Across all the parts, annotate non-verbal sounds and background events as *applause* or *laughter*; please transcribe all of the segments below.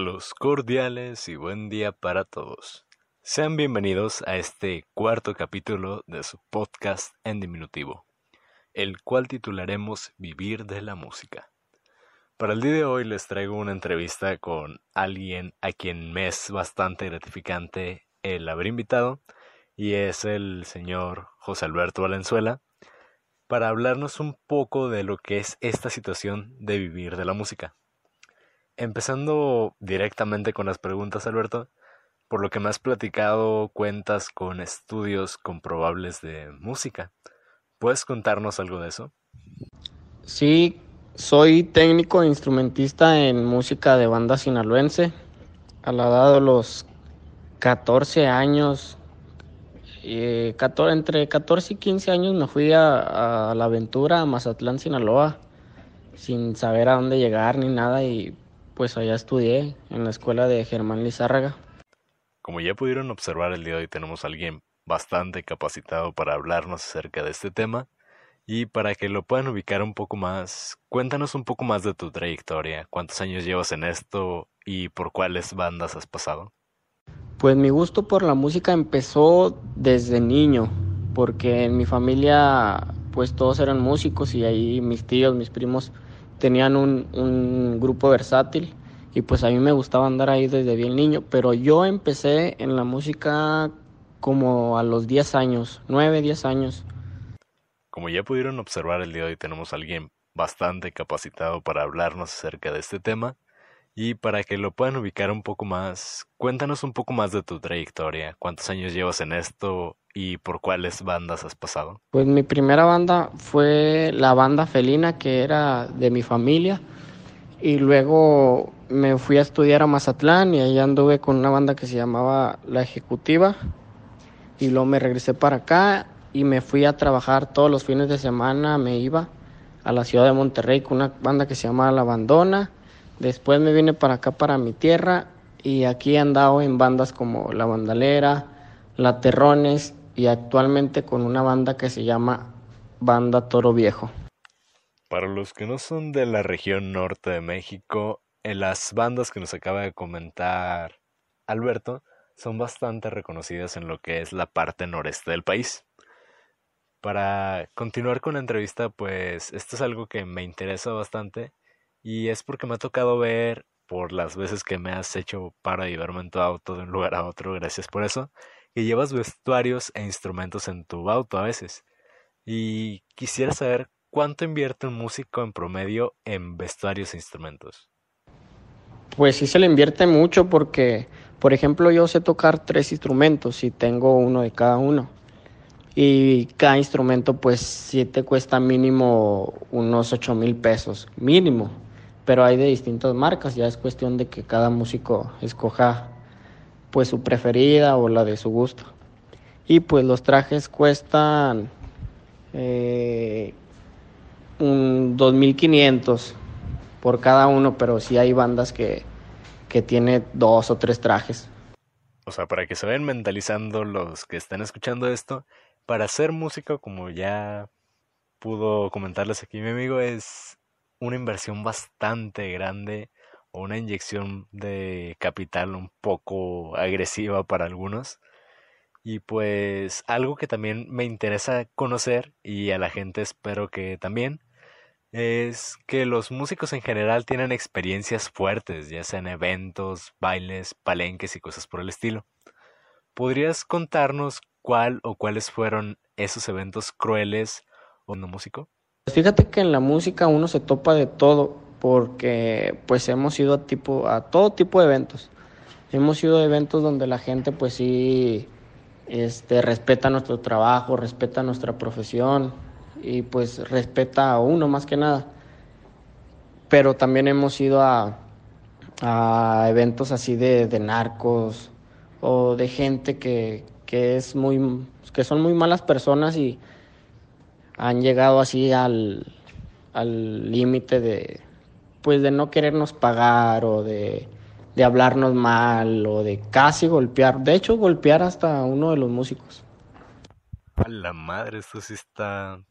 Saludos cordiales y buen día para todos. Sean bienvenidos a este cuarto capítulo de su podcast en diminutivo, el cual titularemos Vivir de la Música. Para el día de hoy les traigo una entrevista con alguien a quien me es bastante gratificante el haber invitado, y es el señor José Alberto Valenzuela, para hablarnos un poco de lo que es esta situación de vivir de la música. Empezando directamente con las preguntas, Alberto, por lo que me has platicado, cuentas con estudios comprobables de música. ¿Puedes contarnos algo de eso? Sí, soy técnico e instrumentista en música de banda sinaloense. A la edad de los 14 años, eh, entre 14 y 15 años me fui a, a la aventura a Mazatlán, Sinaloa, sin saber a dónde llegar ni nada y pues allá estudié en la escuela de Germán Lizárraga. Como ya pudieron observar el día de hoy tenemos a alguien bastante capacitado para hablarnos acerca de este tema y para que lo puedan ubicar un poco más, cuéntanos un poco más de tu trayectoria, cuántos años llevas en esto y por cuáles bandas has pasado. Pues mi gusto por la música empezó desde niño, porque en mi familia pues todos eran músicos y ahí mis tíos, mis primos tenían un, un grupo versátil y pues a mí me gustaba andar ahí desde bien niño, pero yo empecé en la música como a los 10 años, 9, 10 años. Como ya pudieron observar el día de hoy tenemos a alguien bastante capacitado para hablarnos acerca de este tema y para que lo puedan ubicar un poco más, cuéntanos un poco más de tu trayectoria, cuántos años llevas en esto y por cuáles bandas has pasado. Pues mi primera banda fue la banda Felina, que era de mi familia, y luego me fui a estudiar a Mazatlán y ahí anduve con una banda que se llamaba La Ejecutiva, y luego me regresé para acá y me fui a trabajar todos los fines de semana, me iba a la ciudad de Monterrey con una banda que se llama La Abandona Después me vine para acá, para mi tierra, y aquí he andado en bandas como La Bandalera, La Terrones, y actualmente con una banda que se llama Banda Toro Viejo. Para los que no son de la región norte de México, las bandas que nos acaba de comentar Alberto son bastante reconocidas en lo que es la parte noreste del país. Para continuar con la entrevista, pues esto es algo que me interesa bastante y es porque me ha tocado ver por las veces que me has hecho para llevarme en tu auto de un lugar a otro, gracias por eso, que llevas vestuarios e instrumentos en tu auto a veces. Y quisiera saber cuánto invierte un músico en promedio en vestuarios e instrumentos. Pues sí se le invierte mucho porque, por ejemplo, yo sé tocar tres instrumentos y tengo uno de cada uno. Y cada instrumento pues sí te cuesta mínimo unos ocho mil pesos, mínimo pero hay de distintas marcas, ya es cuestión de que cada músico escoja pues su preferida o la de su gusto. Y pues los trajes cuestan eh, un 2.500 por cada uno, pero sí hay bandas que, que tiene dos o tres trajes. O sea, para que se vayan mentalizando los que están escuchando esto, para hacer música, como ya pudo comentarles aquí mi amigo, es una inversión bastante grande o una inyección de capital un poco agresiva para algunos. Y pues algo que también me interesa conocer y a la gente espero que también es que los músicos en general tienen experiencias fuertes, ya sean eventos, bailes, palenques y cosas por el estilo. ¿Podrías contarnos cuál o cuáles fueron esos eventos crueles o no músico? Fíjate que en la música uno se topa de todo porque pues hemos ido a tipo a todo tipo de eventos. Hemos ido a eventos donde la gente pues sí este respeta nuestro trabajo, respeta nuestra profesión y pues respeta a uno más que nada. Pero también hemos ido a, a eventos así de, de narcos o de gente que, que es muy que son muy malas personas y han llegado así al límite de pues de no querernos pagar o de, de hablarnos mal o de casi golpear, de hecho golpear hasta uno de los músicos. A la madre, esto sí está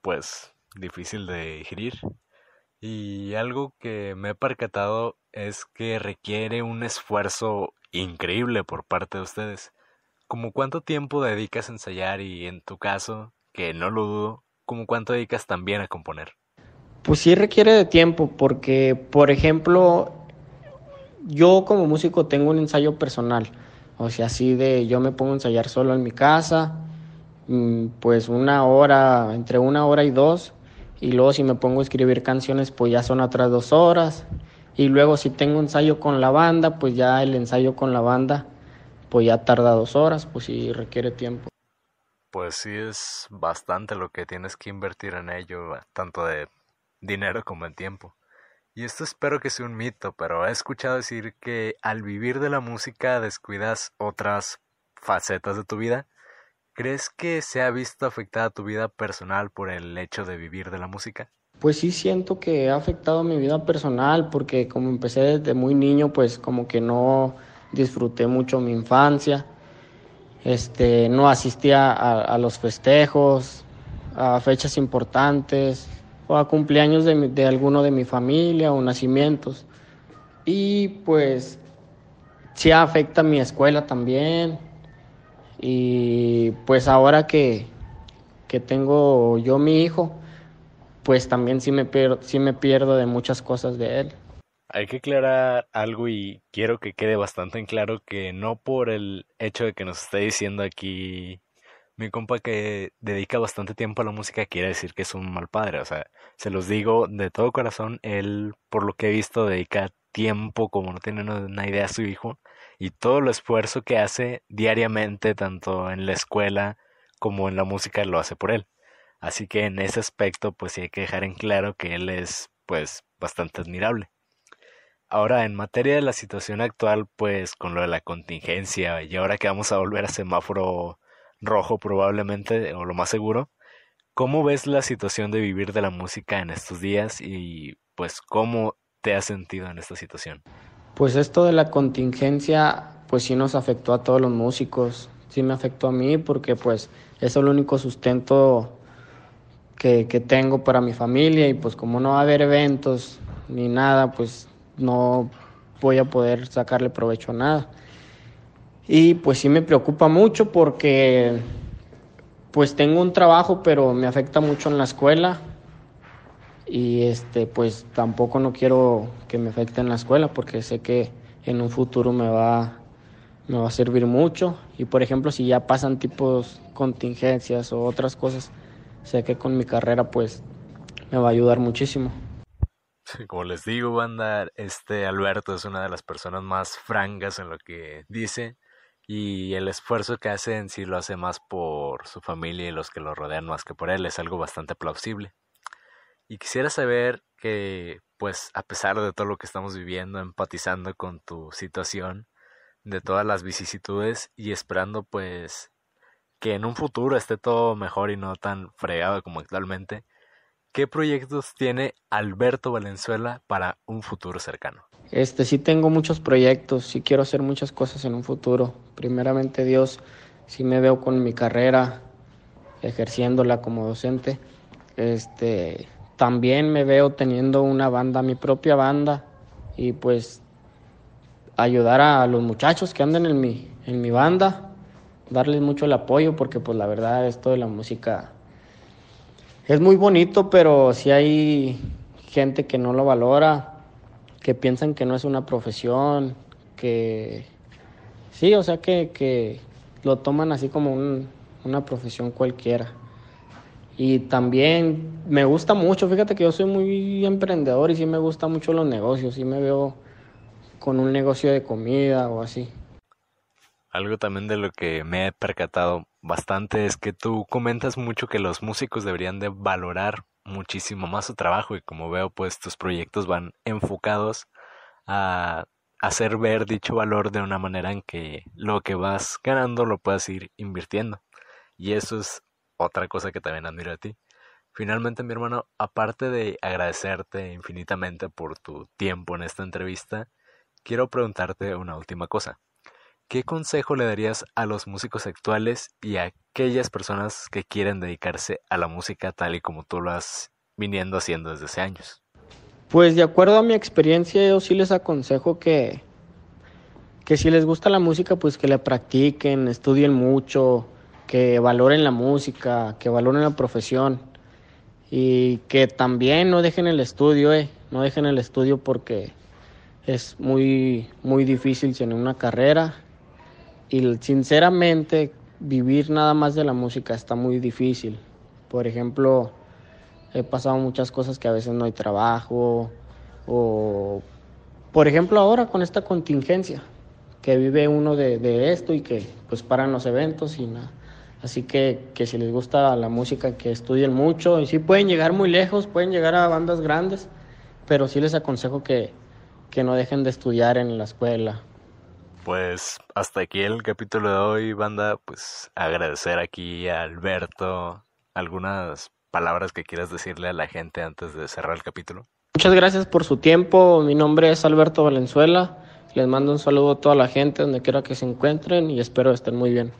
pues difícil de digerir. Y algo que me he percatado es que requiere un esfuerzo increíble por parte de ustedes. ¿Cómo cuánto tiempo dedicas a ensayar y en tu caso, que no lo dudo, ¿cómo cuánto dedicas también a componer? Pues sí requiere de tiempo porque, por ejemplo, yo como músico tengo un ensayo personal. O sea, así de yo me pongo a ensayar solo en mi casa, mm, pues una hora, entre una hora y dos, y luego si me pongo a escribir canciones, pues ya son otras dos horas, y luego si tengo ensayo con la banda, pues ya el ensayo con la banda, pues ya tarda dos horas, pues sí requiere tiempo. Pues sí es bastante lo que tienes que invertir en ello, tanto de dinero como en tiempo. Y esto espero que sea un mito, pero he escuchado decir que al vivir de la música descuidas otras facetas de tu vida. ¿Crees que se ha visto afectada tu vida personal por el hecho de vivir de la música? Pues sí siento que ha afectado mi vida personal porque como empecé desde muy niño, pues como que no disfruté mucho mi infancia. Este, no asistía a, los festejos, a fechas importantes, o a cumpleaños de, de alguno de mi familia o nacimientos. Y pues sí afecta a mi escuela también. Y pues ahora que, que tengo yo mi hijo, pues también sí me, sí me pierdo de muchas cosas de él. Hay que aclarar algo y quiero que quede bastante en claro que no por el hecho de que nos esté diciendo aquí mi compa que dedica bastante tiempo a la música quiere decir que es un mal padre. O sea, se los digo de todo corazón, él, por lo que he visto, dedica tiempo como no tiene una idea a su hijo y todo el esfuerzo que hace diariamente, tanto en la escuela como en la música, lo hace por él. Así que en ese aspecto, pues sí hay que dejar en claro que él es, pues, bastante admirable. Ahora, en materia de la situación actual, pues con lo de la contingencia y ahora que vamos a volver a semáforo rojo probablemente, o lo más seguro. ¿Cómo ves la situación de vivir de la música en estos días y pues cómo te has sentido en esta situación? Pues esto de la contingencia pues sí nos afectó a todos los músicos, sí me afectó a mí porque pues es el único sustento que, que tengo para mi familia y pues como no va a haber eventos ni nada pues no voy a poder sacarle provecho a nada. Y pues sí me preocupa mucho porque pues tengo un trabajo, pero me afecta mucho en la escuela. Y este pues tampoco no quiero que me afecte en la escuela porque sé que en un futuro me va me va a servir mucho y por ejemplo si ya pasan tipos contingencias o otras cosas sé que con mi carrera pues me va a ayudar muchísimo *laughs* como les digo banda este Alberto es una de las personas más francas en lo que dice y el esfuerzo que hace en sí lo hace más por su familia y los que lo rodean más que por él, es algo bastante plausible. Y quisiera saber que, pues, a pesar de todo lo que estamos viviendo, empatizando con tu situación, de todas las vicisitudes y esperando, pues, que en un futuro esté todo mejor y no tan fregado como actualmente, ¿qué proyectos tiene Alberto Valenzuela para un futuro cercano? Este, sí tengo muchos proyectos, sí quiero hacer muchas cosas en un futuro. Primeramente Dios, sí me veo con mi carrera, ejerciéndola como docente. Este, también me veo teniendo una banda, mi propia banda, y pues ayudar a los muchachos que andan en mi, en mi banda, darles mucho el apoyo, porque pues la verdad esto de la música es muy bonito, pero si hay gente que no lo valora, que piensan que no es una profesión, que sí, o sea que, que lo toman así como un, una profesión cualquiera. Y también me gusta mucho, fíjate que yo soy muy emprendedor y sí me gusta mucho los negocios, sí me veo con un negocio de comida o así. Algo también de lo que me he percatado bastante es que tú comentas mucho que los músicos deberían de valorar muchísimo más su trabajo y como veo pues tus proyectos van enfocados a hacer ver dicho valor de una manera en que lo que vas ganando lo puedas ir invirtiendo y eso es otra cosa que también admiro de ti. Finalmente, mi hermano, aparte de agradecerte infinitamente por tu tiempo en esta entrevista, quiero preguntarte una última cosa. ¿Qué consejo le darías a los músicos actuales y a aquellas personas que quieren dedicarse a la música tal y como tú lo has viniendo haciendo desde hace años? Pues de acuerdo a mi experiencia, yo sí les aconsejo que, que si les gusta la música, pues que la practiquen, estudien mucho, que valoren la música, que valoren la profesión y que también no dejen el estudio, eh, no dejen el estudio porque es muy muy difícil tener una carrera y sinceramente vivir nada más de la música está muy difícil. Por ejemplo, he pasado muchas cosas que a veces no hay trabajo o por ejemplo ahora con esta contingencia que vive uno de, esto y que pues paran los eventos y nada. Así que, que si les gusta la música, que estudien mucho y sí pueden llegar muy lejos, pueden llegar a bandas grandes, pero sí les aconsejo que, que no dejen de estudiar en la escuela. Pues hasta aquí el capítulo de hoy, banda. Pues agradecer aquí a Alberto algunas palabras que quieras decirle a la gente antes de cerrar el capítulo. Muchas gracias por su tiempo. Mi nombre es Alberto Valenzuela. Les mando un saludo a toda la gente donde quiera que se encuentren y espero estén muy bien.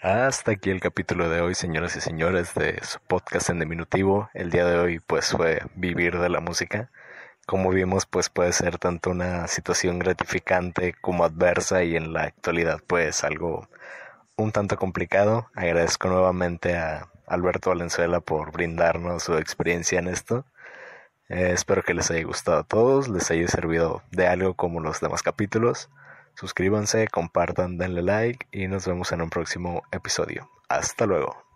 Hasta aquí el capítulo de hoy, señoras y señores, de su podcast en diminutivo. El día de hoy, pues, fue vivir de la música. Como vimos, pues puede ser tanto una situación gratificante como adversa y en la actualidad, pues, algo un tanto complicado. Agradezco nuevamente a Alberto Valenzuela por brindarnos su experiencia en esto. Eh, espero que les haya gustado a todos, les haya servido de algo como los demás capítulos. Suscríbanse, compartan, denle like y nos vemos en un próximo episodio. Hasta luego.